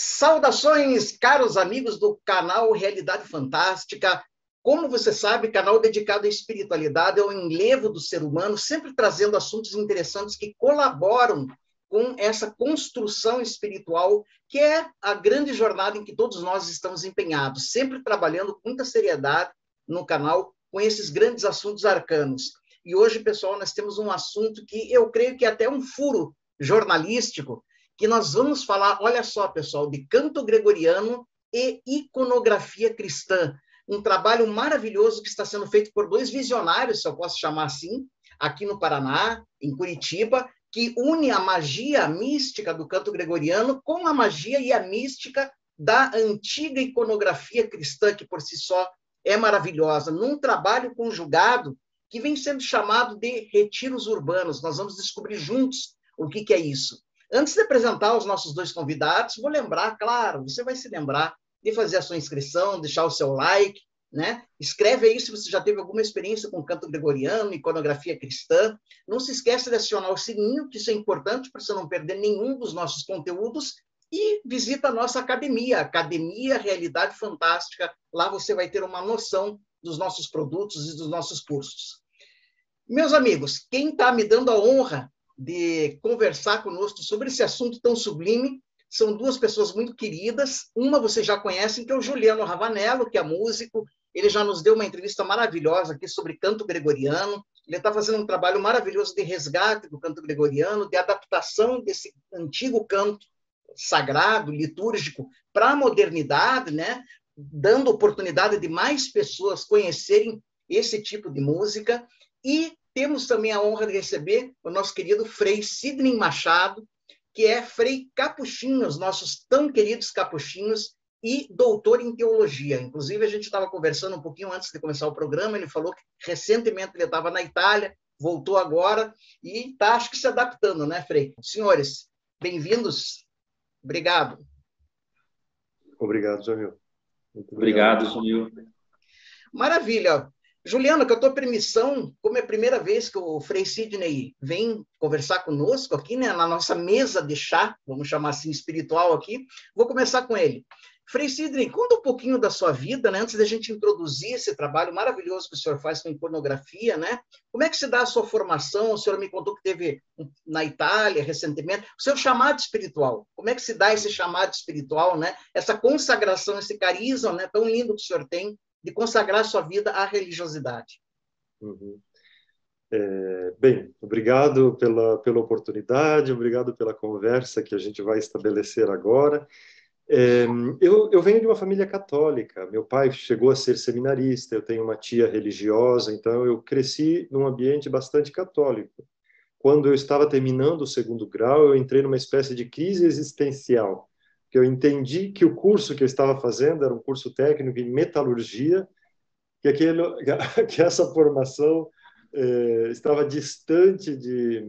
Saudações, caros amigos do canal Realidade Fantástica. Como você sabe, canal dedicado à espiritualidade, ao enlevo do ser humano, sempre trazendo assuntos interessantes que colaboram com essa construção espiritual, que é a grande jornada em que todos nós estamos empenhados, sempre trabalhando com muita seriedade no canal com esses grandes assuntos arcanos. E hoje, pessoal, nós temos um assunto que eu creio que é até um furo jornalístico, que nós vamos falar, olha só, pessoal, de canto gregoriano e iconografia cristã. Um trabalho maravilhoso que está sendo feito por dois visionários, se eu posso chamar assim, aqui no Paraná, em Curitiba, que une a magia mística do canto gregoriano com a magia e a mística da antiga iconografia cristã, que por si só é maravilhosa, num trabalho conjugado que vem sendo chamado de retiros urbanos. Nós vamos descobrir juntos o que, que é isso. Antes de apresentar os nossos dois convidados, vou lembrar, claro, você vai se lembrar de fazer a sua inscrição, deixar o seu like, né? Escreve aí se você já teve alguma experiência com canto gregoriano, iconografia cristã. Não se esqueça de acionar o sininho, que isso é importante para você não perder nenhum dos nossos conteúdos. E visita a nossa academia, Academia Realidade Fantástica. Lá você vai ter uma noção dos nossos produtos e dos nossos cursos. Meus amigos, quem está me dando a honra de conversar conosco sobre esse assunto tão sublime. São duas pessoas muito queridas. Uma vocês já conhecem, que é o Juliano Ravanello, que é músico. Ele já nos deu uma entrevista maravilhosa aqui sobre canto gregoriano. Ele está fazendo um trabalho maravilhoso de resgate do canto gregoriano, de adaptação desse antigo canto sagrado, litúrgico, para a modernidade, né? dando oportunidade de mais pessoas conhecerem esse tipo de música. E temos também a honra de receber o nosso querido Frei Sidney Machado, que é Frei Capuchinhos, nossos tão queridos capuchinhos, e doutor em teologia. Inclusive, a gente estava conversando um pouquinho antes de começar o programa, ele falou que recentemente ele estava na Itália, voltou agora e está, acho que, se adaptando, né, Frei? Senhores, bem-vindos. Obrigado. Obrigado, Jamil. Obrigado, Jamil. Maravilha. Juliana, com a tua permissão, como é a primeira vez que o Frei Sidney vem conversar conosco aqui, né, na nossa mesa de chá, vamos chamar assim, espiritual aqui, vou começar com ele. Frei Sidney, conta um pouquinho da sua vida, né, antes da gente introduzir esse trabalho maravilhoso que o senhor faz com pornografia, né? Como é que se dá a sua formação? O senhor me contou que teve na Itália recentemente. O seu chamado espiritual, como é que se dá esse chamado espiritual, né? Essa consagração, esse carisma, né, tão lindo que o senhor tem de consagrar sua vida à religiosidade. Uhum. É, bem, obrigado pela, pela oportunidade, obrigado pela conversa que a gente vai estabelecer agora. É, eu, eu, venho de uma família católica. Meu pai chegou a ser seminarista, eu tenho uma tia religiosa, então eu cresci num ambiente bastante católico. Quando eu estava terminando o segundo grau, eu entrei numa espécie de crise existencial que eu entendi que o curso que eu estava fazendo era um curso técnico em metalurgia, que, aquele, que essa formação eh, estava distante de,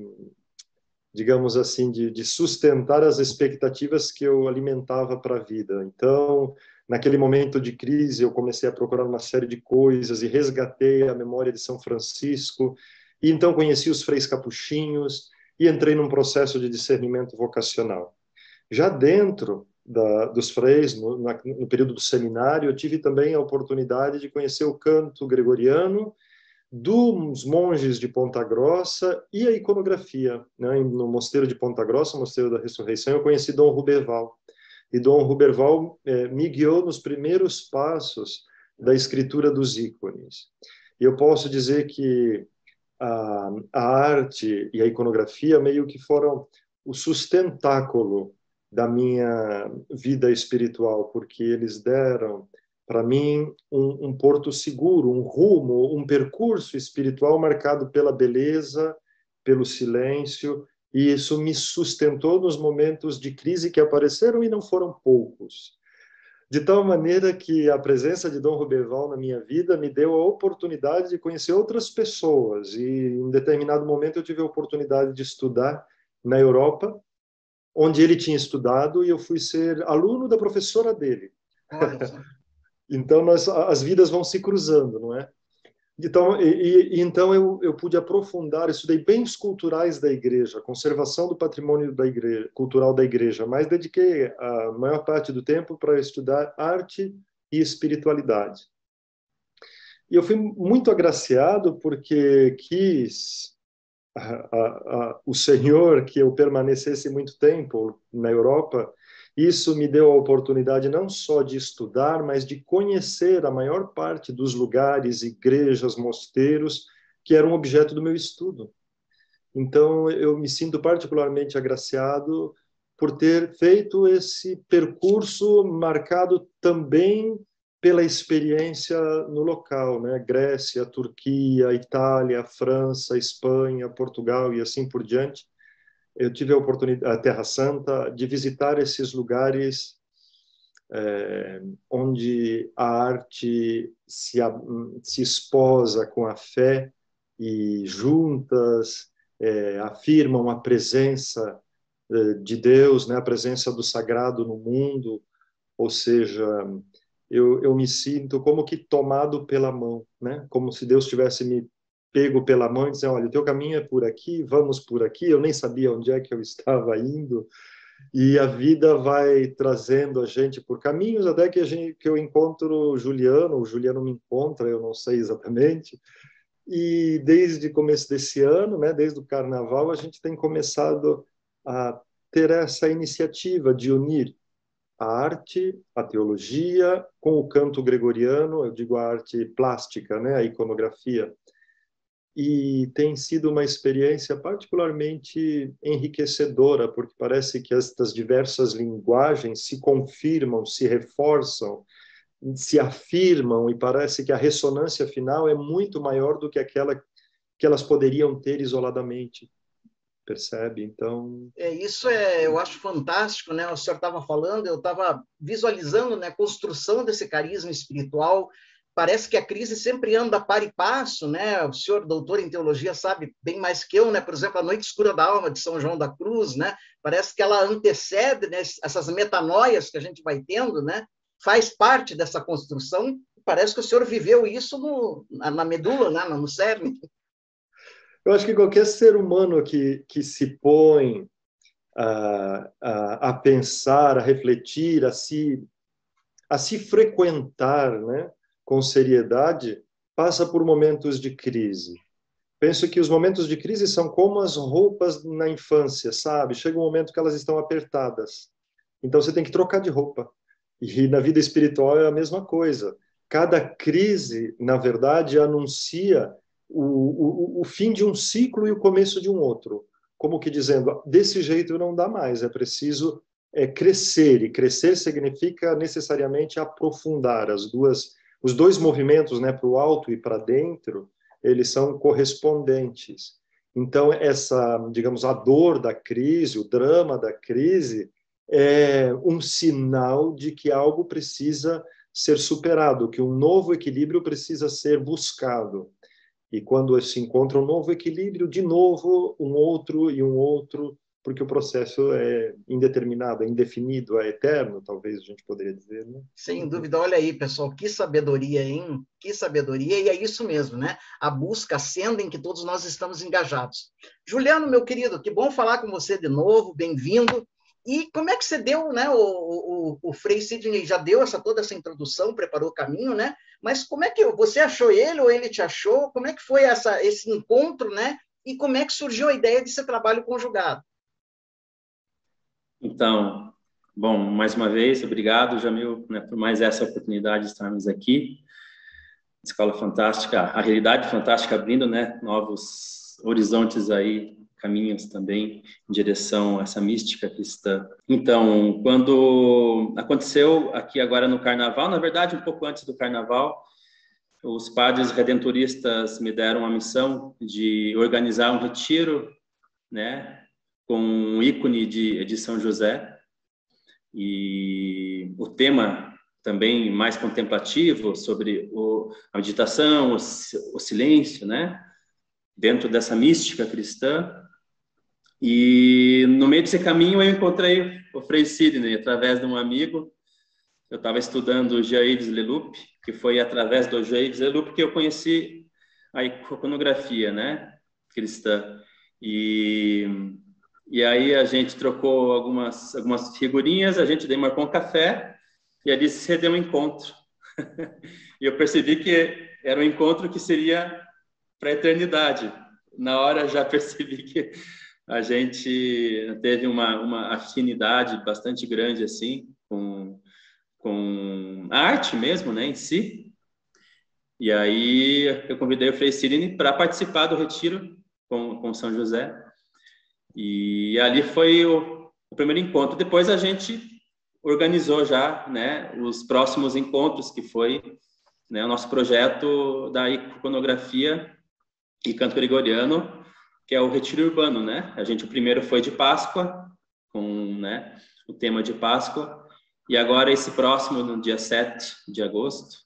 digamos assim, de, de, sustentar as expectativas que eu alimentava para a vida. Então, naquele momento de crise, eu comecei a procurar uma série de coisas e resgatei a memória de São Francisco, e então conheci os freis capuchinhos e entrei num processo de discernimento vocacional. Já dentro da, dos freis, no, na, no, período do seminário, eu tive também a oportunidade de conhecer o canto gregoriano dos monges de Ponta Grossa e a iconografia. Né? No mosteiro de Ponta Grossa, mosteiro da Ressurreição, eu conheci Dom Ruberval. E Dom Ruberval eh, me guiou nos primeiros passos da escritura dos ícones. E eu posso dizer que a, a arte e a iconografia meio que foram o sustentáculo da minha vida espiritual, porque eles deram para mim um, um, porto seguro, um rumo, um percurso espiritual marcado pela beleza, pelo silêncio, e isso me sustentou nos momentos de crise que apareceram e não foram poucos. De tal maneira que a presença de Dom Ruberval na minha vida me deu a oportunidade de conhecer outras pessoas, e em determinado momento eu tive a oportunidade de estudar na Europa, onde ele tinha estudado e eu fui ser aluno da professora dele. então nós, as vidas vão se cruzando, não é? Então, e, e, então eu, eu pude aprofundar, estudei bens culturais da igreja, conservação do patrimônio da igreja, cultural da igreja, mas dediquei a maior parte do tempo para estudar arte e espiritualidade. E eu fui muito agraciado porque quis a, a, o Senhor que eu permanecesse muito tempo na Europa isso me deu a oportunidade não só de estudar, mas de conhecer a maior parte dos lugares, igrejas, mosteiros que eram objeto do meu estudo. Então, eu me sinto particularmente agraciado por ter feito esse percurso marcado também pela experiência no local, né? Grécia, Turquia, Itália, França, Espanha, Portugal e assim por diante eu tive a oportunidade, a Terra Santa, de visitar esses lugares é, onde a arte se, se esposa com a fé e juntas é, afirmam a presença é, de Deus, né, a presença do sagrado no mundo, ou seja, eu, eu me sinto como que tomado pela mão, né, como se Deus tivesse me pego pela mão e dizer, olha, o teu caminho é por aqui, vamos por aqui. Eu nem sabia onde é que eu estava indo. E a vida vai trazendo a gente por caminhos até que a gente que eu encontro o Juliano, o Juliano me encontra, eu não sei exatamente. E desde o começo desse ano, né, desde o carnaval, a gente tem começado a ter essa iniciativa de unir a arte, a teologia com o canto gregoriano, eu digo a arte plástica, né, a iconografia e tem sido uma experiência particularmente enriquecedora, porque parece que estas diversas linguagens se confirmam, se reforçam, se afirmam, e parece que a ressonância final é muito maior do que aquela que elas poderiam ter isoladamente. Percebe? Então. É, isso é, eu acho fantástico, né? O senhor estava falando, eu estava visualizando né, a construção desse carisma espiritual parece que a crise sempre anda par e passo, né? O senhor, doutor em teologia, sabe bem mais que eu, né? Por exemplo, a Noite Escura da Alma de São João da Cruz, né? Parece que ela antecede né? essas metanoias que a gente vai tendo, né? Faz parte dessa construção. Parece que o senhor viveu isso no, na medula, né? no cerne. Eu acho que qualquer ser humano que, que se põe a, a, a pensar, a refletir, a se, a se frequentar, né? com seriedade, passa por momentos de crise. Penso que os momentos de crise são como as roupas na infância, sabe? Chega um momento que elas estão apertadas. Então você tem que trocar de roupa. E na vida espiritual é a mesma coisa. Cada crise, na verdade, anuncia o, o, o fim de um ciclo e o começo de um outro. Como que dizendo, desse jeito não dá mais, é preciso é, crescer. E crescer significa necessariamente aprofundar as duas os dois movimentos, né, para o alto e para dentro, eles são correspondentes. Então, essa, digamos, a dor da crise, o drama da crise, é um sinal de que algo precisa ser superado, que um novo equilíbrio precisa ser buscado. E quando se encontra um novo equilíbrio, de novo, um outro e um outro porque o processo é indeterminado, é indefinido, é eterno, talvez a gente poderia dizer, né? Sem dúvida. Olha aí, pessoal, que sabedoria, hein? Que sabedoria, e é isso mesmo, né? A busca, a senda em que todos nós estamos engajados. Juliano, meu querido, que bom falar com você de novo, bem-vindo. E como é que você deu, né? O, o, o Frei Sidney já deu essa, toda essa introdução, preparou o caminho, né? Mas como é que você achou ele ou ele te achou? Como é que foi essa, esse encontro, né? E como é que surgiu a ideia desse trabalho conjugado? Então, bom, mais uma vez, obrigado, Jamil, né, por mais essa oportunidade de estarmos aqui. Escola fantástica, a realidade fantástica abrindo, né, novos horizontes aí, caminhos também em direção a essa mística cristã. Então, quando aconteceu aqui agora no Carnaval, na verdade, um pouco antes do Carnaval, os padres redentoristas me deram a missão de organizar um retiro, né, com um ícone de, de São José e o tema também mais contemplativo sobre o, a meditação, o, o silêncio, né? Dentro dessa mística cristã. E no meio desse caminho eu encontrei o Frei Sidney através de um amigo. Eu estava estudando o Jaides Leloup, que foi através do Jaides Leloup que eu conheci a iconografia, né, cristã. E, e aí a gente trocou algumas, algumas figurinhas, a gente marcou um café e ali se deu um encontro. e eu percebi que era um encontro que seria para a eternidade. Na hora já percebi que a gente teve uma, uma afinidade bastante grande assim com, com a arte mesmo, né, em si. E aí eu convidei o Frei Cirine para participar do retiro com, com São José. E ali foi o, o primeiro encontro. Depois a gente organizou já, né, os próximos encontros que foi né, o nosso projeto da iconografia e canto gregoriano, que é o retiro urbano, né? A gente o primeiro foi de Páscoa, com, né, o tema de Páscoa, e agora esse próximo no dia 7 de agosto,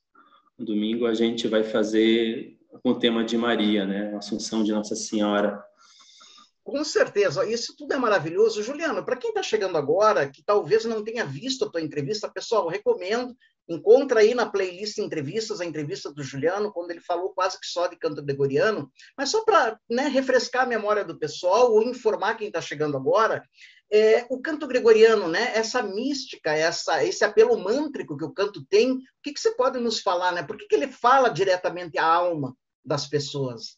no domingo, a gente vai fazer com o tema de Maria, né? Assunção de Nossa Senhora. Com certeza, isso tudo é maravilhoso. Juliano, para quem está chegando agora, que talvez não tenha visto a tua entrevista, pessoal, recomendo, encontra aí na playlist entrevistas, a entrevista do Juliano, quando ele falou quase que só de canto gregoriano, mas só para né, refrescar a memória do pessoal ou informar quem está chegando agora, é, o canto gregoriano, né, essa mística, essa, esse apelo mântrico que o canto tem, o que, que você pode nos falar? Né? Por que, que ele fala diretamente à alma das pessoas?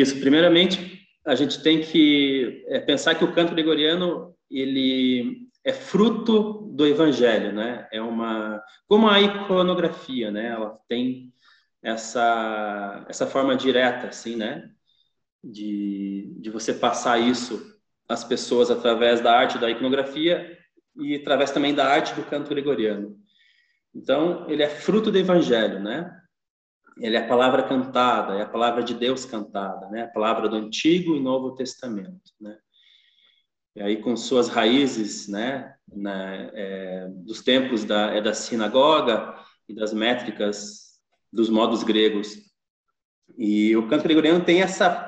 Isso, primeiramente, a gente tem que é, pensar que o canto gregoriano ele é fruto do evangelho, né? É uma como a iconografia, né? Ela tem essa essa forma direta assim, né? De, de você passar isso às pessoas através da arte da iconografia e através também da arte do canto gregoriano. Então, ele é fruto do evangelho, né? Ele é a palavra cantada, é a palavra de Deus cantada, né? A palavra do Antigo e Novo Testamento, né? E aí com suas raízes, né? Na, é, dos templos da, é da sinagoga e das métricas dos modos gregos. E o canto gregoriano tem essa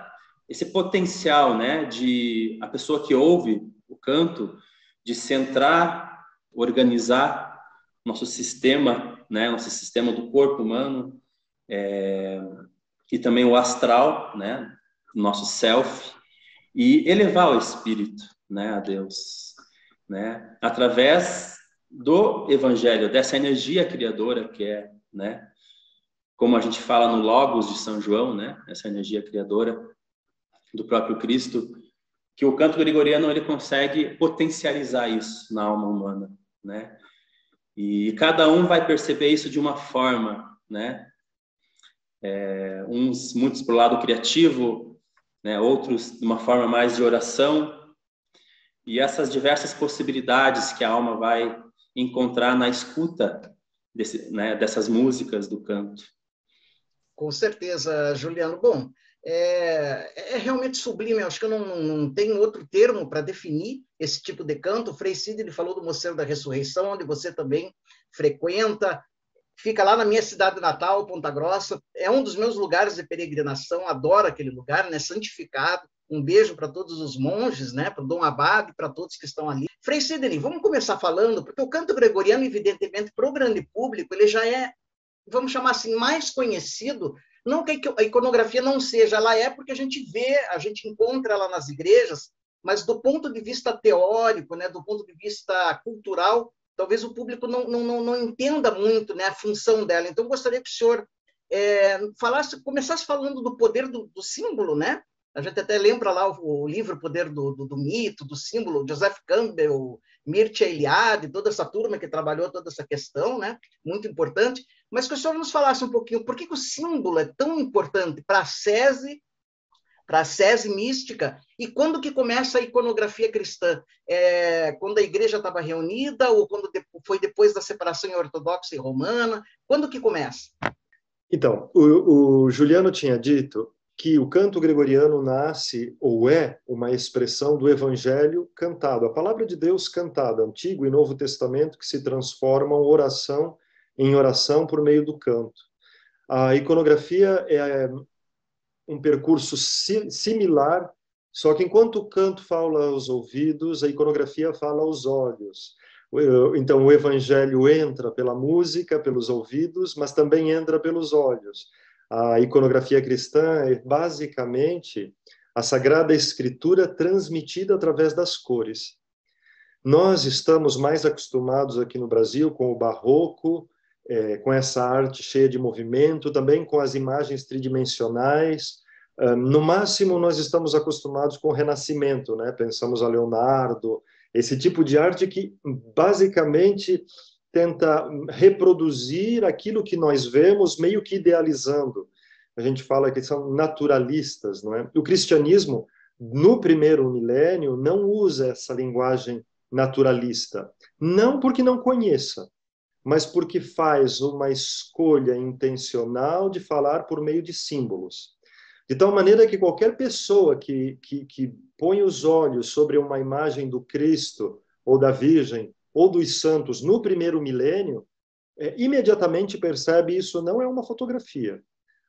esse potencial, né? De a pessoa que ouve o canto de centrar, organizar nosso sistema, né? Nosso sistema do corpo humano é, e também o astral, né, nosso self, e elevar o espírito, né, a Deus, né, através do evangelho, dessa energia criadora que é, né, como a gente fala no Logos de São João, né, essa energia criadora do próprio Cristo, que o canto gregoriano ele consegue potencializar isso na alma humana, né? E cada um vai perceber isso de uma forma, né? É, uns muitos para o lado criativo, né, outros de uma forma mais de oração, e essas diversas possibilidades que a alma vai encontrar na escuta desse, né, dessas músicas do canto. Com certeza, Juliano. Bom, é, é realmente sublime, acho que eu não, não tenho outro termo para definir esse tipo de canto. O Frei Sidney falou do Mosteiro da Ressurreição, onde você também frequenta, fica lá na minha cidade natal, Ponta Grossa. É um dos meus lugares de peregrinação, adoro aquele lugar, né? Santificado. Um beijo para todos os monges, né? Para o Dom Abade, para todos que estão ali. Frei Sidney, vamos começar falando, porque o canto gregoriano, evidentemente, para o grande público, ele já é, vamos chamar assim, mais conhecido. Não que a iconografia não seja, ela é porque a gente vê, a gente encontra ela nas igrejas, mas do ponto de vista teórico, né, do ponto de vista cultural, talvez o público não, não, não, entenda muito né, a função dela. Então, gostaria que o senhor é, falasse, começasse falando do poder do, do, símbolo, né? A gente até lembra lá o, o livro Poder do, do, do, Mito, do Símbolo, Joseph Campbell, Mircea Eliade, toda essa turma que trabalhou toda essa questão, né? Muito importante. Mas que o senhor nos falasse um pouquinho por que, que o símbolo é tão importante para a SESI, para a sese mística. E quando que começa a iconografia cristã? É, quando a igreja estava reunida ou quando foi depois da separação ortodoxa e romana? Quando que começa? Então, o, o Juliano tinha dito que o canto gregoriano nasce ou é uma expressão do evangelho cantado, a palavra de Deus cantada, Antigo e Novo Testamento, que se transformam oração em oração por meio do canto. A iconografia é um percurso similar, só que enquanto o canto fala aos ouvidos, a iconografia fala aos olhos. Então, o evangelho entra pela música, pelos ouvidos, mas também entra pelos olhos a iconografia cristã é basicamente a Sagrada Escritura transmitida através das cores. Nós estamos mais acostumados aqui no Brasil com o barroco, é, com essa arte cheia de movimento, também com as imagens tridimensionais. no máximo, nós estamos acostumados com o Renascimento, né? pensamos a Leonardo, esse tipo de arte que basicamente tenta reproduzir aquilo que nós vemos, meio que idealizando. A gente fala que são naturalistas, não é? O cristianismo, no primeiro milênio, não usa essa linguagem naturalista. Não porque não conheça, mas porque faz uma escolha intencional de falar por meio de símbolos. De tal maneira que qualquer pessoa que, que, que põe os olhos sobre uma imagem do Cristo ou da Virgem ou dos santos no primeiro milênio, é, imediatamente percebe isso não é uma fotografia.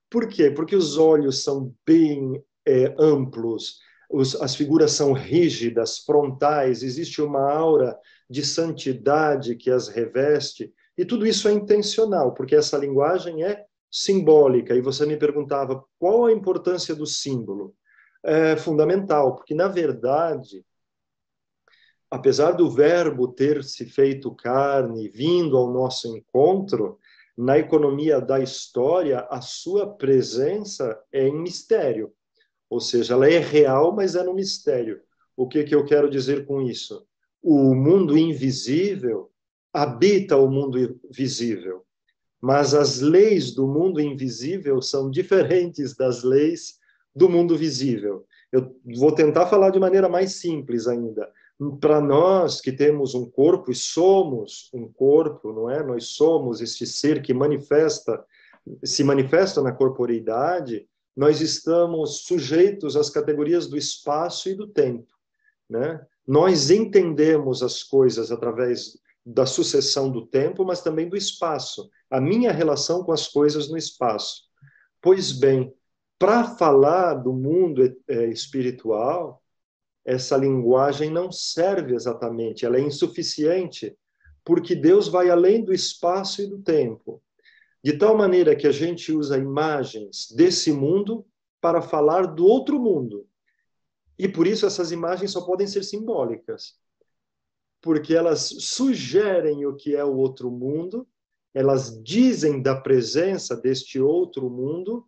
Por quê? Porque os olhos são bem é, amplos, os, as figuras são rígidas, frontais, existe uma aura de santidade que as reveste, e tudo isso é intencional, porque essa linguagem é simbólica. E você me perguntava qual a importância do símbolo? É fundamental, porque, na verdade, apesar do Verbo ter se feito carne, vindo ao nosso encontro, na economia da história, a sua presença é em mistério. Ou seja, ela é real, mas é no mistério. O que, que eu quero dizer com isso? O mundo invisível habita o mundo visível, mas as leis do mundo invisível são diferentes das leis do mundo visível. Eu vou tentar falar de maneira mais simples ainda para nós que temos um corpo e somos um corpo, não é? Nós somos este ser que manifesta, se manifesta na corporeidade, nós estamos sujeitos às categorias do espaço e do tempo, né? Nós entendemos as coisas através da sucessão do tempo, mas também do espaço, a minha relação com as coisas no espaço. Pois bem, para falar do mundo é, espiritual, essa linguagem não serve exatamente, ela é insuficiente, porque Deus vai além do espaço e do tempo. De tal maneira que a gente usa imagens desse mundo para falar do outro mundo. E por isso essas imagens só podem ser simbólicas. Porque elas sugerem o que é o outro mundo, elas dizem da presença deste outro mundo,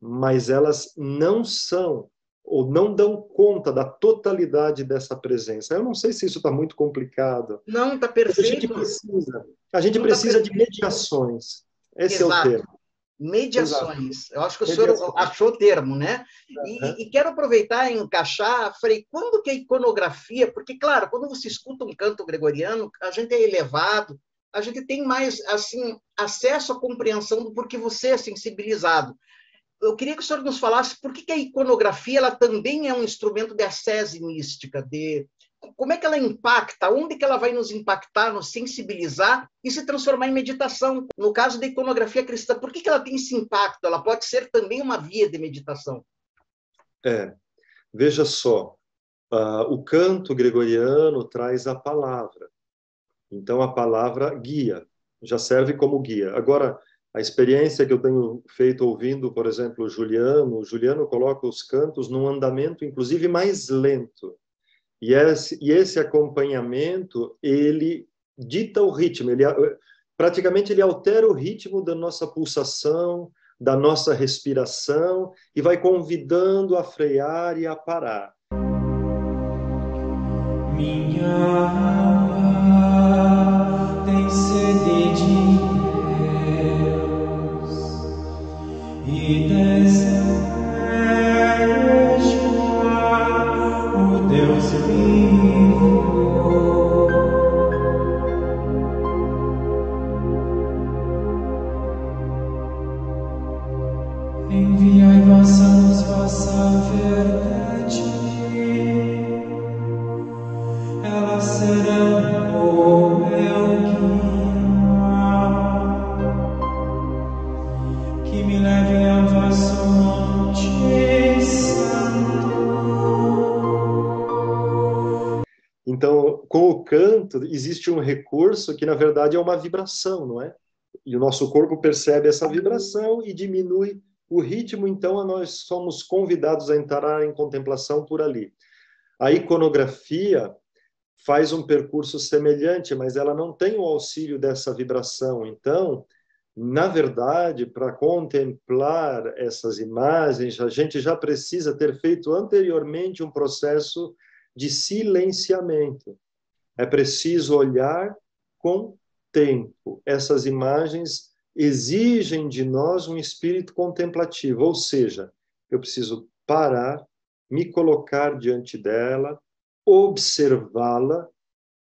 mas elas não são ou não dão conta da totalidade dessa presença. Eu não sei se isso está muito complicado. Não, está perfeito. A gente precisa, a gente tá precisa tá de mediações. Esse Exato. é o termo. Mediações. Exato. Eu acho que o Mediações. senhor achou o termo, né? E, uhum. e, quero aproveitar e encaixar, Frei, quando que a iconografia, porque, claro, quando você escuta um canto gregoriano, a gente é elevado, a gente tem mais, assim, acesso à compreensão do porquê você é sensibilizado eu queria que o senhor nos falasse por que, que a iconografia ela também é um instrumento de acese mística, de como é que ela impacta, onde que ela vai nos impactar, nos sensibilizar e se transformar em meditação. No caso da iconografia cristã, por que, que ela tem esse impacto? Ela pode ser também uma via de meditação. É, veja só, uh, o canto gregoriano traz a palavra. Então a palavra guia, já serve como guia. Agora, a experiência que eu tenho feito ouvindo, por exemplo, o Juliano, o Juliano coloca os cantos num andamento, inclusive, mais lento. E esse, e esse acompanhamento, ele dita o ritmo, ele, praticamente ele altera o ritmo da nossa pulsação, da nossa respiração, e vai convidando a frear e a parar. Minha existe um recurso que, na verdade, é uma vibração, não é? E o nosso corpo percebe essa vibração e diminui o ritmo, então nós somos convidados a entrar em contemplação por ali. A iconografia faz um percurso semelhante, mas ela não tem o auxílio dessa vibração. Então, na verdade, para contemplar essas imagens, a gente já precisa ter feito anteriormente um processo de silenciamento. É preciso olhar com tempo. Essas imagens exigem de nós um espírito contemplativo, ou seja, eu preciso parar, me colocar diante dela, observá-la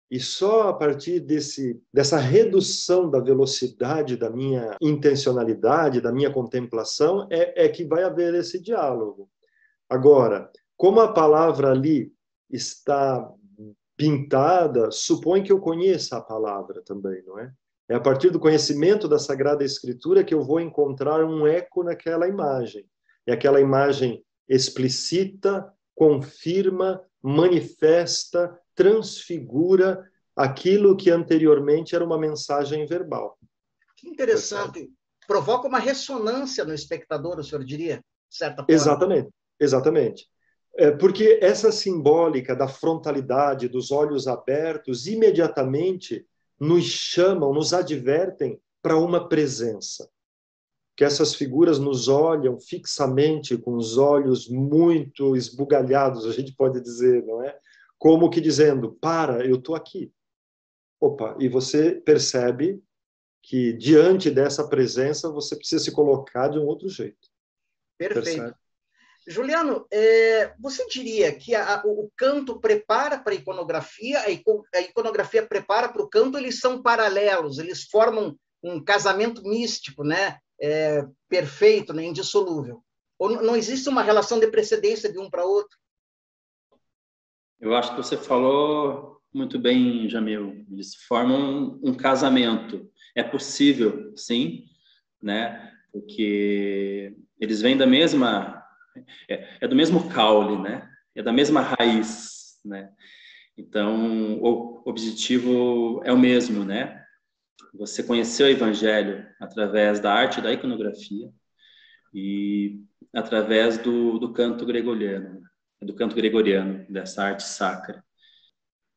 e só a partir desse, dessa redução da velocidade da minha intencionalidade, da minha contemplação, é, é que vai haver esse diálogo. Agora, como a palavra ali está pintada, supõe que eu conheça a palavra também, não é? É a partir do conhecimento da Sagrada Escritura que eu vou encontrar um eco naquela imagem. E aquela imagem explicita, confirma, manifesta, transfigura aquilo que anteriormente era uma mensagem verbal. Que interessante. Provoca uma ressonância no espectador, o senhor diria? Certa forma. Exatamente, exatamente. É porque essa simbólica da frontalidade, dos olhos abertos, imediatamente nos chamam, nos advertem para uma presença. Que essas figuras nos olham fixamente, com os olhos muito esbugalhados, a gente pode dizer, não é? Como que dizendo: para, eu estou aqui. Opa, e você percebe que diante dessa presença você precisa se colocar de um outro jeito. Perfeito. Percebe? Juliano, é, você diria que a, o canto prepara para a iconografia, a, iconografia prepara para o canto, eles são paralelos, eles formam um casamento místico, né? É, perfeito, né? indissolúvel. Ou não existe uma relação de precedência de um para outro? Eu acho que você falou muito bem, Jamil. Eles formam um, um casamento. É possível, sim, né? Porque eles vêm da mesma é, é do mesmo caule, né? É da mesma raiz, né? Então, o objetivo é o mesmo, né? Você conheceu o Evangelho através da arte da iconografia e através do, do canto gregoriano, do canto gregoriano, dessa arte sacra.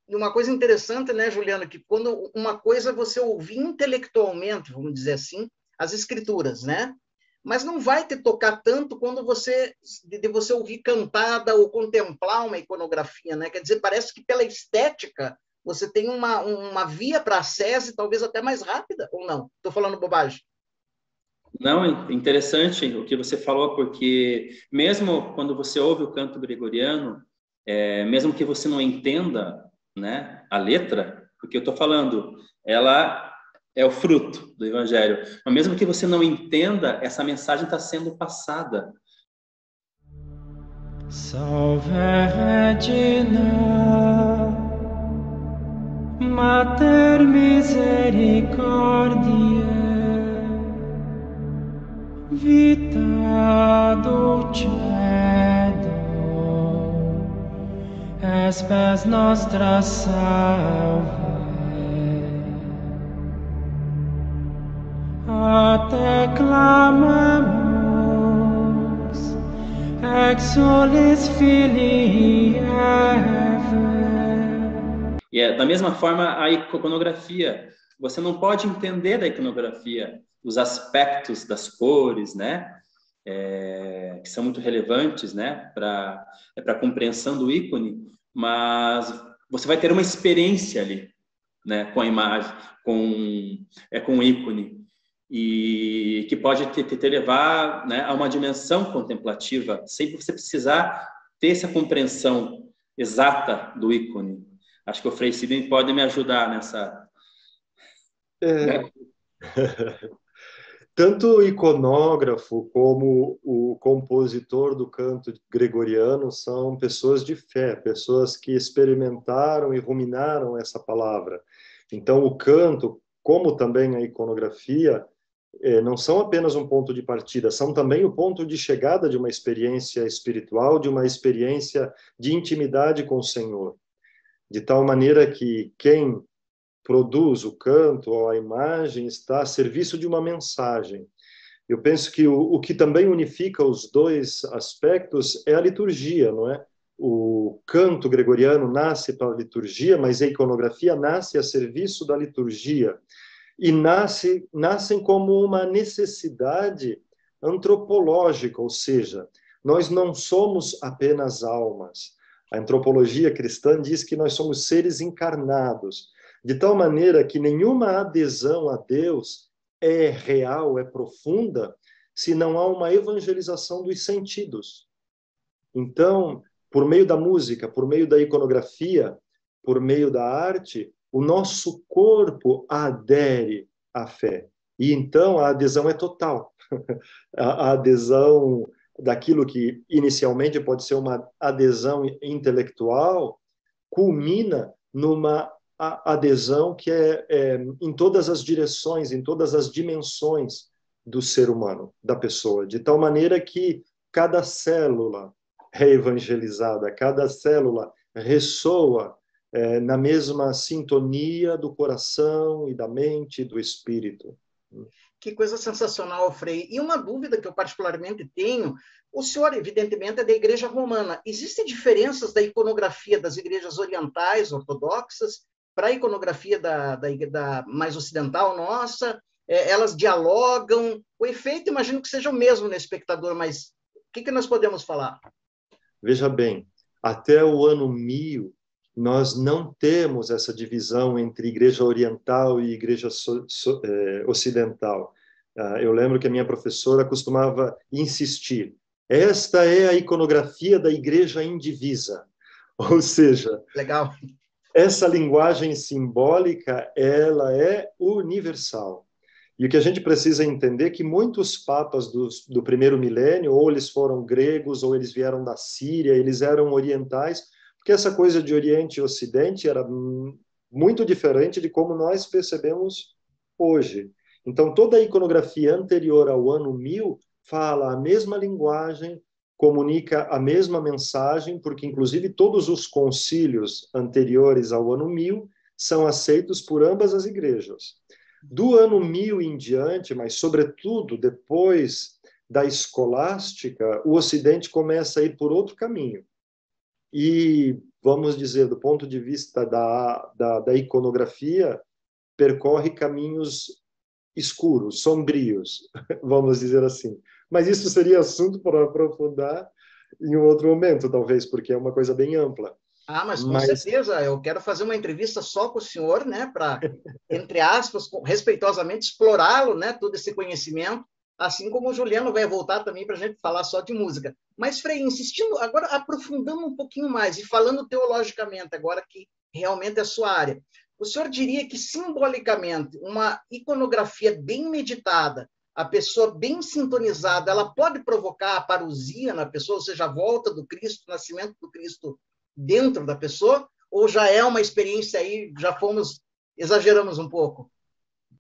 E uma coisa interessante, né, Juliana, que quando uma coisa é você ouvir intelectualmente, vamos dizer assim, as escrituras, né? Mas não vai te tocar tanto quando você de você ouvir cantada ou contemplar uma iconografia, né? Quer dizer, parece que pela estética você tem uma, uma via para acesso talvez até mais rápida, ou não? Estou falando bobagem. Não, interessante o que você falou, porque mesmo quando você ouve o canto gregoriano, é, mesmo que você não entenda né, a letra, porque eu estou falando, ela é o fruto do Evangelho. Mas mesmo que você não entenda, essa mensagem está sendo passada. Salve Regina, Mater Misericordiae, Vita Dulcedo, Espes Nostra Salve. Te clamamos, exolis filii E é, da mesma forma, a iconografia. Você não pode entender da iconografia os aspectos das cores, né? É, que são muito relevantes, né? Para é a compreensão do ícone, mas você vai ter uma experiência ali, né? Com a imagem, com, é, com o ícone e que pode te, te, levar né, a uma dimensão contemplativa, sem você precisar ter essa compreensão exata do ícone. Acho que o Frei Sidney pode me ajudar nessa. É... tanto o iconógrafo como o compositor do canto gregoriano são pessoas de fé, pessoas que experimentaram e ruminaram essa palavra. Então, o canto, como também a iconografia, não são apenas um ponto de partida, são também o ponto de chegada de uma experiência espiritual, de uma experiência de intimidade com o Senhor. De tal maneira que quem produz o canto ou a imagem está a serviço de uma mensagem. Eu penso que o, o que também unifica os dois aspectos é a liturgia, não é? O canto gregoriano nasce para a liturgia, mas a iconografia nasce a serviço da liturgia e nasce, nascem como uma necessidade antropológica, ou seja, nós não somos apenas almas. A antropologia cristã diz que nós somos seres encarnados, de tal maneira que nenhuma adesão a Deus é real, é profunda, se não há uma evangelização dos sentidos. Então, por meio da música, por meio da iconografia, por meio da arte, o nosso corpo adere à fé. E então a adesão é total. a adesão daquilo que inicialmente pode ser uma adesão intelectual culmina numa adesão que é, é, em todas as direções, em todas as dimensões do ser humano, da pessoa, de tal maneira que cada célula é evangelizada, cada célula ressoa é, na mesma sintonia do coração e da mente e do espírito. Que coisa sensacional, Frei. E uma dúvida que eu particularmente tenho: o senhor, evidentemente, é da Igreja Romana. Existem diferenças da iconografia das igrejas orientais, ortodoxas, para a iconografia da, da, da, mais ocidental nossa, é, elas dialogam. O efeito, imagino que seja o mesmo no espectador, mas o que, que nós podemos falar? Veja bem, até o ano 1000, nós não temos essa divisão entre igreja oriental e igreja so, so, eh, ocidental. Ah, eu lembro que a minha professora costumava insistir: esta é a iconografia da igreja indivisa. Ou seja, legal essa linguagem simbólica ela é universal. E o que a gente precisa entender é que muitos papas do, do primeiro milênio, ou eles foram gregos, ou eles vieram da Síria, eles eram orientais, porque essa coisa de Oriente e Ocidente era muito diferente de como nós percebemos hoje. Então, toda a iconografia anterior ao ano 1000 fala a mesma linguagem, comunica a mesma mensagem, porque inclusive todos os concílios anteriores ao ano 1000 são aceitos por ambas as igrejas. Do ano 1000 em diante, mas sobretudo depois da escolástica, o Ocidente começa a ir por outro caminho. E, vamos dizer, do ponto de vista da, da, da iconografia, percorre caminhos escuros, sombrios, vamos dizer assim. Mas isso seria assunto para aprofundar em um outro momento, talvez, porque é uma coisa bem ampla. Ah, mas com mas... certeza, eu quero fazer uma entrevista só com o senhor, né, para, entre aspas, respeitosamente explorá-lo, né, todo esse conhecimento, assim como o Juliano vai voltar também para a gente falar só de música. Mas, Frei, insistindo, agora aprofundando um pouquinho mais e falando teologicamente, agora que realmente é a sua área, o senhor diria que simbolicamente uma iconografia bem meditada a pessoa bem sintonizada, ela pode provocar a parousia na pessoa, ou seja, a volta do Cristo, o nascimento do Cristo dentro da pessoa, ou já é uma experiência aí, já fomos, exageramos um pouco?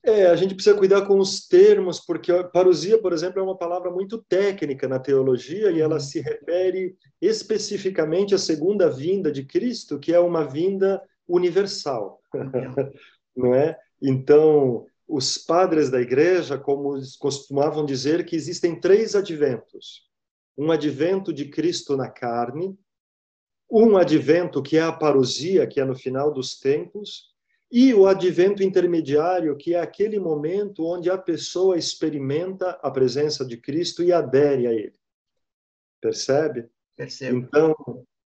É, a gente precisa cuidar com os termos, porque parousia, por exemplo, é uma palavra muito técnica na teologia e ela uhum. se refere especificamente à segunda vinda de Cristo, que é uma vinda universal, não é? Então, os padres da igreja como costumavam dizer que existem três adventos. Um advento de Cristo na carne, um advento que é a parousia, que é no final dos tempos, e o advento intermediário, que é aquele momento onde a pessoa experimenta a presença de Cristo e adere a ele. Percebe? Percebo. Então,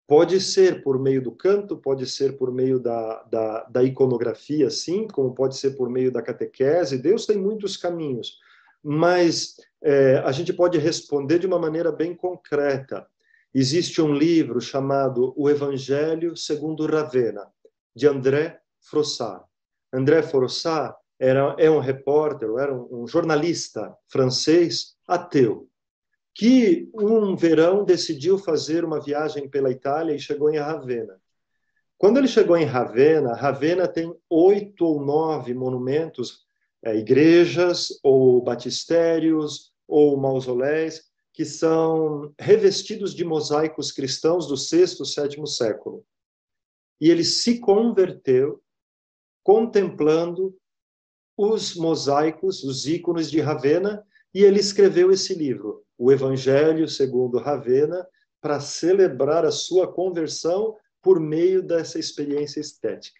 Pode ser por meio do canto, pode ser por meio da, da, da, iconografia, sim, como pode ser por meio da catequese. Deus tem muitos caminhos, mas é, a gente pode responder de uma maneira bem concreta. Existe um livro chamado O Evangelho segundo Ravena, de André Frossard. André Frossard era é um repórter, era um jornalista francês ateu que um verão decidiu fazer uma viagem pela Itália e chegou em Ravenna. Quando ele chegou em Ravenna, Ravenna tem oito ou nove monumentos, é, igrejas ou batistérios ou mausoléus que são revestidos de mosaicos cristãos do sexto, sétimo século. E ele se converteu contemplando os mosaicos, os ícones de Ravenna, e ele escreveu esse livro, O Evangelho segundo Ravenna, para celebrar a sua conversão por meio dessa experiência estética.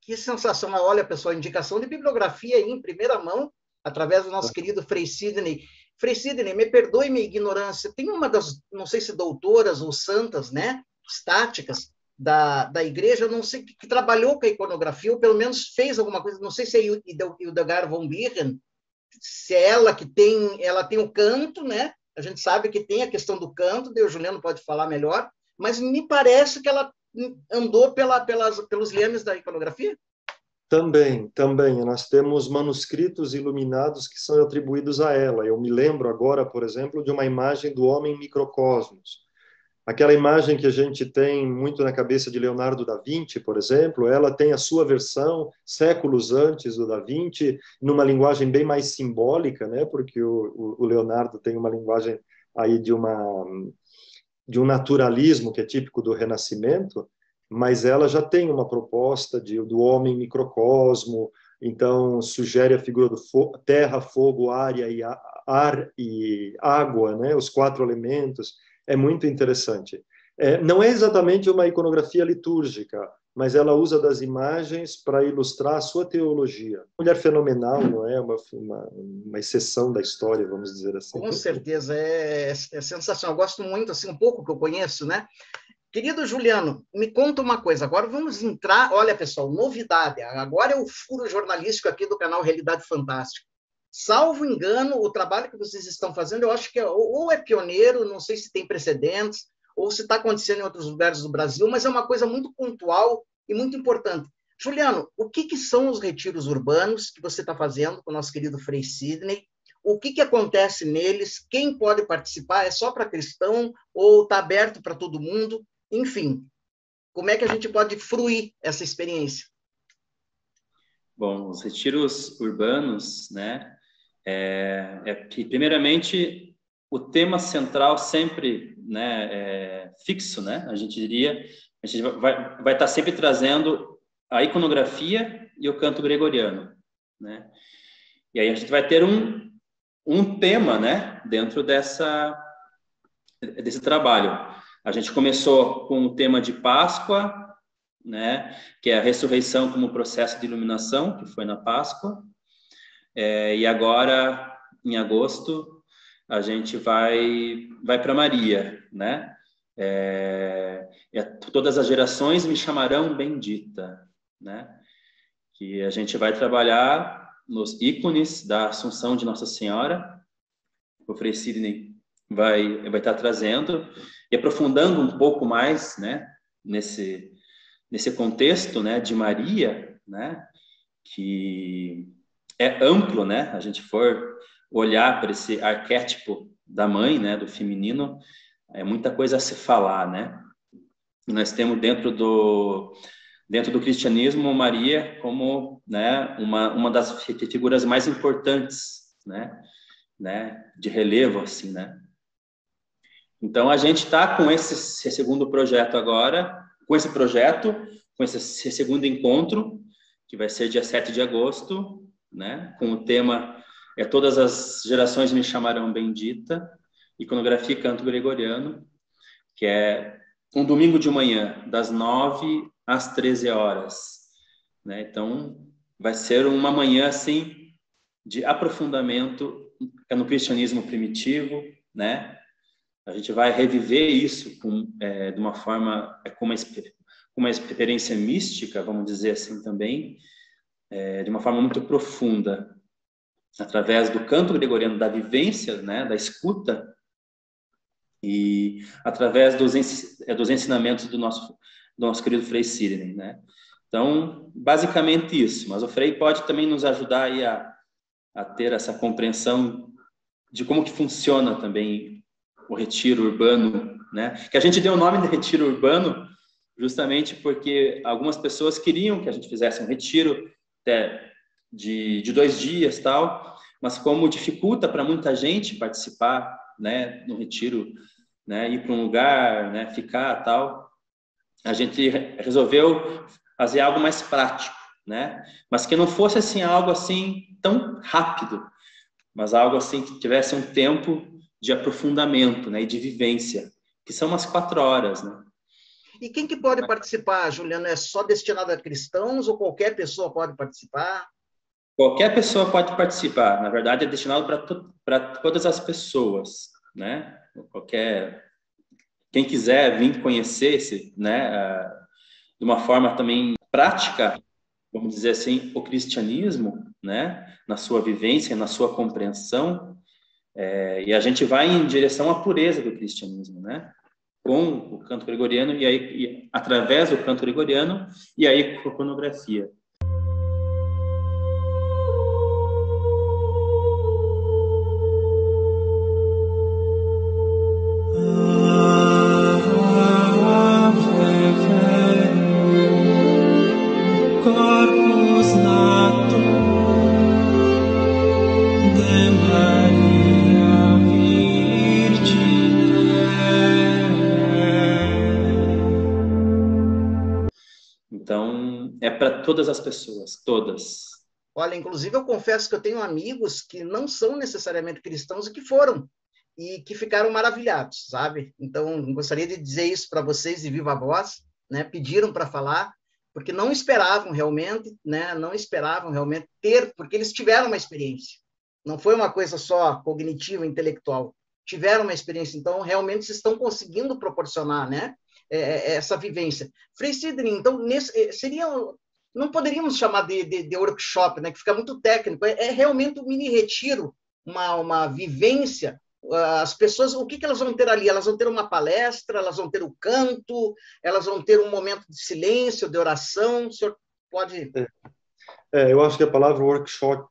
Que sensacional! Olha, pessoal, indicação de bibliografia aí em primeira mão, através do nosso querido Frei Sidney. Frei Sidney, me perdoe minha ignorância, tem uma das, não sei se doutoras ou santas, né, estáticas da, da igreja, não sei, que, que trabalhou com a iconografia, ou pelo menos fez alguma coisa, não sei se é Hildegard von Bingen, se é ela que tem, ela tem o canto, né, a gente sabe que tem a questão do canto, o Juliano pode falar melhor, mas me parece que ela andou pela, pelas, pelos liames da iconografia? Também, também. Nós temos manuscritos iluminados que são atribuídos a ela. Eu me lembro agora, por exemplo, de uma imagem do homem microcosmos. Aquela imagem que a gente tem muito na cabeça de Leonardo da Vinci, por exemplo, ela tem a sua versão séculos antes do da Vinci, numa linguagem bem mais simbólica, né? Porque o, o Leonardo tem uma linguagem aí de uma de um naturalismo que é típico do Renascimento, mas ela já tem uma proposta de, do homem microcosmo, então sugere a figura do terra, fogo, ar e, ar e água, né? os quatro elementos, é muito interessante. É, não é exatamente uma iconografia litúrgica, mas ela usa das imagens para ilustrar a sua teologia. Mulher fenomenal, não é? Uma, uma, uma exceção da história, vamos dizer assim. Com certeza, é, é sensacional. Eu gosto muito, assim, um pouco que eu conheço, né? Querido Juliano, me conta uma coisa. Agora vamos entrar. Olha, pessoal, novidade. Agora é o furo jornalístico aqui do canal Realidade Fantástica. Salvo engano, o trabalho que vocês estão fazendo, eu acho que é, ou é pioneiro, não sei se tem precedentes, ou se está acontecendo em outros lugares do Brasil, mas é uma coisa muito pontual e muito importante. Juliano, o que, que são os retiros urbanos que você está fazendo com o nosso querido Frei Sidney? O que, que acontece neles? Quem pode participar? É só para cristão ou está aberto para todo mundo? Enfim, como é que a gente pode fruir essa experiência? Bom, os retiros urbanos, né, é, é que primeiramente o tema central sempre né, é fixo, né? A gente diria, a gente vai, vai estar sempre trazendo a iconografia e o canto gregoriano, né? E aí a gente vai ter um, um tema, né, dentro dessa desse trabalho. A gente começou com o tema de Páscoa, né, que é a ressurreição como processo de iluminação, que foi na Páscoa. É, e agora, em agosto, a gente vai vai para Maria, né? É, é, todas as gerações me chamarão bendita, né? Que a gente vai trabalhar nos ícones da Assunção de Nossa Senhora. O Frei Sidney vai vai estar trazendo e aprofundando um pouco mais, né? Nesse nesse contexto, né? De Maria, né? Que é amplo, né? A gente for olhar para esse arquétipo da mãe, né, do feminino, é muita coisa a se falar, né? nós temos dentro do dentro do cristianismo Maria como, né, uma uma das figuras mais importantes, né, né, de relevo assim, né? Então a gente está com esse, segundo projeto agora, com esse projeto, com esse, esse segundo encontro, que vai ser dia 7 de agosto, né, com o tema é Todas as Gerações Me Chamarão Bendita, Iconografia e Canto Gregoriano, que é um domingo de manhã, das 9 às 13 horas. Né? Então, vai ser uma manhã, assim, de aprofundamento no cristianismo primitivo, né? A gente vai reviver isso com, é, de uma forma, é, com uma, uma experiência mística, vamos dizer assim também, é, de uma forma muito profunda, através do canto gregoriano, da vivência, né, da escuta, e através dos, é, dos ensinamentos do nosso, do nosso querido Frei Sidney, né? Então, basicamente isso. Mas o Frei pode também nos ajudar a, a ter essa compreensão de como que funciona também o retiro urbano, né? Que a gente deu o nome de retiro urbano justamente porque algumas pessoas queriam que a gente fizesse um retiro até de, de dois dias tal, mas como dificulta para muita gente participar, né, no retiro, né, ir para um lugar, né, ficar tal, a gente resolveu fazer algo mais prático, né, mas que não fosse assim algo assim tão rápido, mas algo assim que tivesse um tempo de aprofundamento, né, e de vivência, que são umas quatro horas, né. E quem que pode participar, Juliano? É só destinado a cristãos ou qualquer pessoa pode participar? Qualquer pessoa pode participar. Na verdade, é destinado para to todas as pessoas, né? Qualquer quem quiser vir conhecer esse, né, de uma forma também prática, vamos dizer assim, o cristianismo, né, na sua vivência, na sua compreensão, é, e a gente vai em direção à pureza do cristianismo, né? Com o canto gregoriano e aí e, através do canto gregoriano e aí com a pornografia. Olha, inclusive eu confesso que eu tenho amigos que não são necessariamente cristãos e que foram e que ficaram maravilhados, sabe? Então, gostaria de dizer isso para vocês de viva voz, né? Pediram para falar porque não esperavam realmente, né? Não esperavam realmente ter, porque eles tiveram uma experiência. Não foi uma coisa só cognitiva, intelectual. Tiveram uma experiência, então realmente estão conseguindo proporcionar, né? É, é, essa vivência. Frei Sidney, então, nesse, é, seria não poderíamos chamar de, de, de, workshop, né, que fica muito técnico, é, é, realmente um mini retiro, uma, uma vivência. As pessoas, o que, que elas vão ter ali? Elas vão ter uma palestra, elas vão ter o canto, elas vão ter um momento de silêncio, de oração. O senhor pode. É, é eu acho que a palavra workshop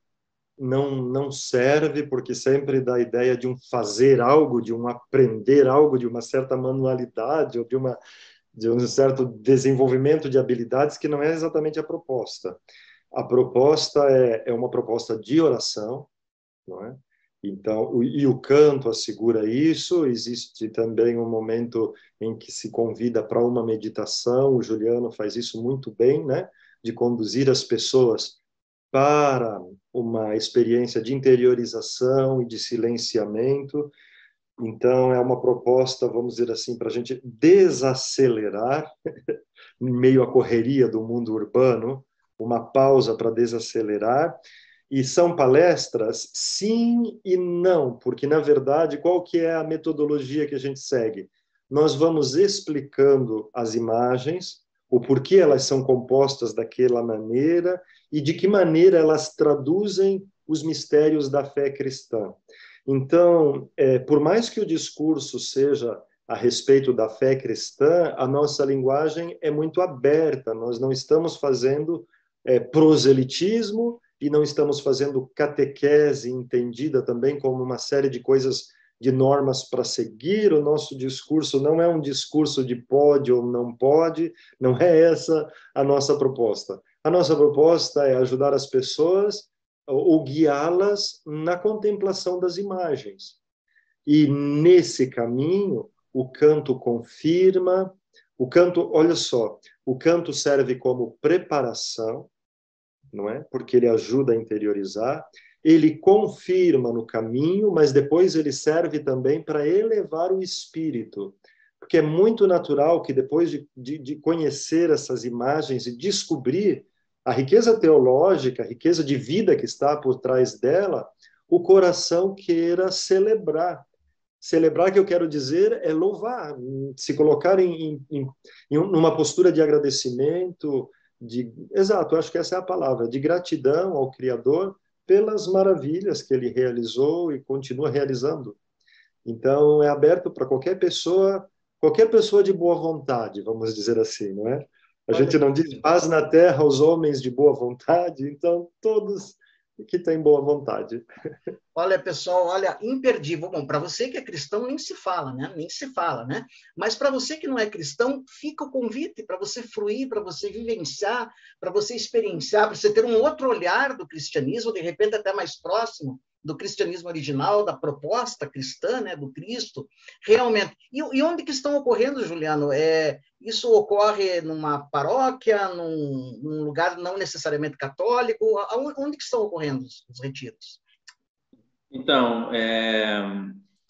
não, não serve, porque sempre dá a ideia de um fazer algo, de um aprender algo, de uma certa manualidade, ou de uma de um certo desenvolvimento de habilidades que não é exatamente a proposta. A proposta é, é uma proposta de oração, não é? Então, e o canto assegura isso. Existe também um momento em que se convida para uma meditação. O Juliano faz isso muito bem, né? De conduzir as pessoas para uma experiência de interiorização e de silenciamento então, é uma proposta, vamos dizer assim, para a gente desacelerar, em meio à correria do mundo urbano, uma pausa para desacelerar. E são palestras, sim e não, porque, na verdade, qual que é a metodologia que a gente segue? Nós vamos explicando as imagens, o porquê elas são compostas daquela maneira e de que maneira elas traduzem os mistérios da fé cristã. Então, é, por mais que o discurso seja a respeito da fé cristã, a nossa linguagem é muito aberta, nós não estamos fazendo é, proselitismo e não estamos fazendo catequese entendida também como uma série de coisas, de normas para seguir. O nosso discurso não é um discurso de pode ou não pode, não é essa a nossa proposta. A nossa proposta é ajudar as pessoas ou guiá-las na contemplação das imagens. E nesse caminho, o canto confirma, o canto, olha só, o canto serve como preparação, não é? Porque ele ajuda a interiorizar, ele confirma no caminho, mas depois ele serve também para elevar o espírito. Porque é muito natural que depois de, de, de conhecer essas imagens e descobrir a riqueza teológica, a riqueza de vida que está por trás dela, o coração queira celebrar. Celebrar, que eu quero dizer, é louvar, se colocar em, em, em uma postura de agradecimento, de, exato, acho que essa é a palavra, de gratidão ao Criador pelas maravilhas que ele realizou e continua realizando. Então, é aberto para qualquer pessoa, qualquer pessoa de boa vontade, vamos dizer assim, não é? A gente não diz paz na terra aos homens de boa vontade, então todos que têm boa vontade. Olha, pessoal, olha, imperdível. Bom, para você que é cristão, nem se fala, né? Nem se fala, né? Mas para você que não é cristão, fica o convite para você fruir, para você vivenciar, para você experienciar, para você ter um outro olhar do cristianismo, de repente até mais próximo do cristianismo original, da proposta cristã, né, do Cristo, realmente. E, e, onde que estão ocorrendo, Juliano? É, isso ocorre numa paróquia, num, num lugar não necessariamente católico? Onde que estão ocorrendo os, os retiros? Então, é,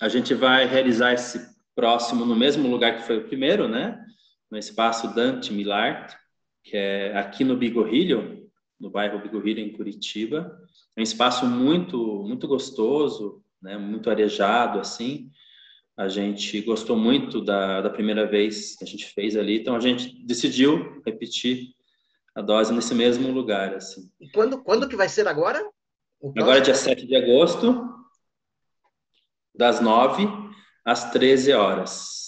a gente vai realizar esse próximo no mesmo lugar que foi o primeiro, né? No espaço Dante Milart, que é aqui no Bigorrilho, no bairro Bigorrilho, em Curitiba. É um espaço muito, muito gostoso, né? Muito arejado, assim. A gente gostou muito da, da primeira vez que a gente fez ali, então a gente decidiu repetir a dose nesse mesmo lugar, assim. E quando, quando que vai ser agora? Agora, dia 7 de agosto, das 9 às 13 horas.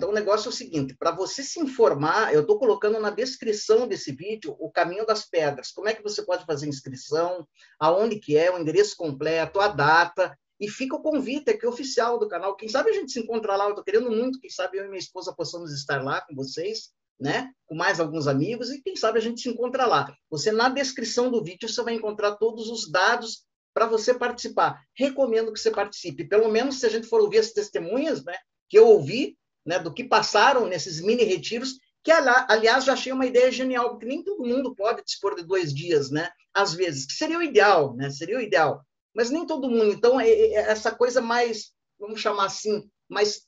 Então, o negócio é o seguinte: para você se informar, eu estou colocando na descrição desse vídeo o caminho das pedras. Como é que você pode fazer inscrição, aonde que é, o endereço completo, a data. E fica o convite aqui oficial do canal. Quem sabe a gente se encontra lá. Eu estou querendo muito, quem sabe eu e minha esposa possamos estar lá com vocês, né? Com mais alguns amigos, e quem sabe a gente se encontra lá. Você, na descrição do vídeo, você vai encontrar todos os dados para você participar. Recomendo que você participe. Pelo menos se a gente for ouvir as testemunhas, né, que eu ouvi, né, do que passaram nesses mini retiros, que aliás já achei uma ideia genial, porque nem todo mundo pode dispor de dois dias, né? Às vezes, que seria o ideal, né? Seria o ideal. Mas nem todo mundo. Então, é, é, é essa coisa mais, vamos chamar assim, mais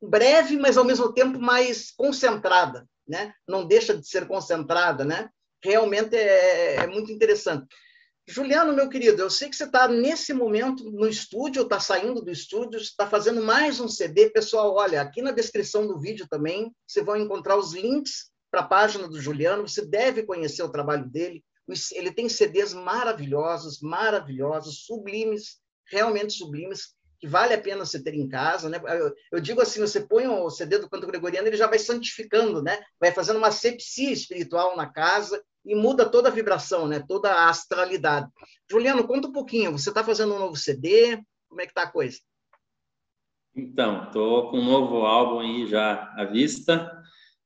breve, mas ao mesmo tempo mais concentrada, né? Não deixa de ser concentrada, né? Realmente é, é muito interessante. Juliano, meu querido, eu sei que você está nesse momento no estúdio, está saindo do estúdio, está fazendo mais um CD. Pessoal, olha, aqui na descrição do vídeo também você vai encontrar os links para a página do Juliano. Você deve conhecer o trabalho dele. Ele tem CDs maravilhosos, maravilhosos, sublimes, realmente sublimes, que vale a pena você ter em casa. Né? Eu, digo assim, você põe o CD do canto gregoriano, ele já vai santificando, né? vai fazendo uma sepsia espiritual na casa e muda toda a vibração, né? toda a astralidade. Juliano, conta um pouquinho, você está fazendo um novo CD? Como é que está a coisa? Então, estou com um novo álbum aí já à vista.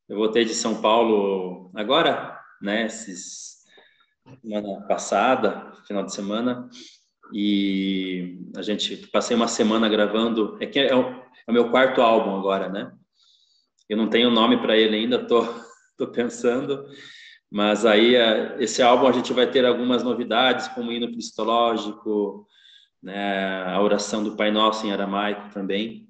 Eu voltei de São Paulo agora, né? Esses, semana passada, final de semana, e a gente passei uma semana gravando. É que é o, é o meu quarto álbum agora, né? Eu não tenho nome para ele ainda, tô, tô pensando. Mas aí, é, esse álbum a gente vai ter algumas novidades, como o hino cristológico, né, a oração do Pai Nosso em aramaico também.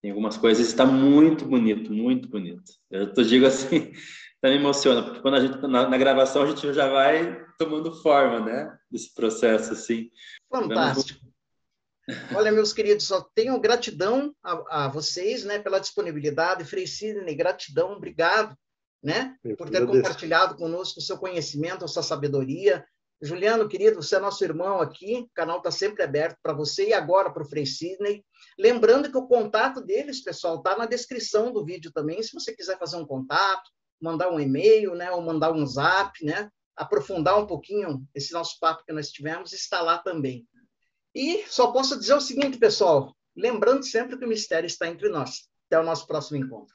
Tem algumas coisas, está muito bonito, muito bonito. Eu digo assim, tá me emociona, porque quando a gente, na, na, gravação, a gente já vai tomando forma, né, desse processo, assim. Fantástico. Olha, meus queridos, só tenho gratidão a, a vocês, né, pela disponibilidade. Frei Sidney, gratidão, obrigado né? por ter compartilhado conosco o seu conhecimento, a sua sabedoria. Juliano, querido, você é nosso irmão aqui, o canal está sempre aberto para você e agora para o Frei Sidney. Lembrando que o contato deles, pessoal, está na descrição do vídeo também, se você quiser fazer um contato, mandar um e-mail, né, ou mandar um zap, né, aprofundar um pouquinho esse nosso papo que nós tivemos, está lá também. E só posso dizer o seguinte, pessoal, lembrando sempre que o mistério está entre nós. Até o nosso próximo encontro.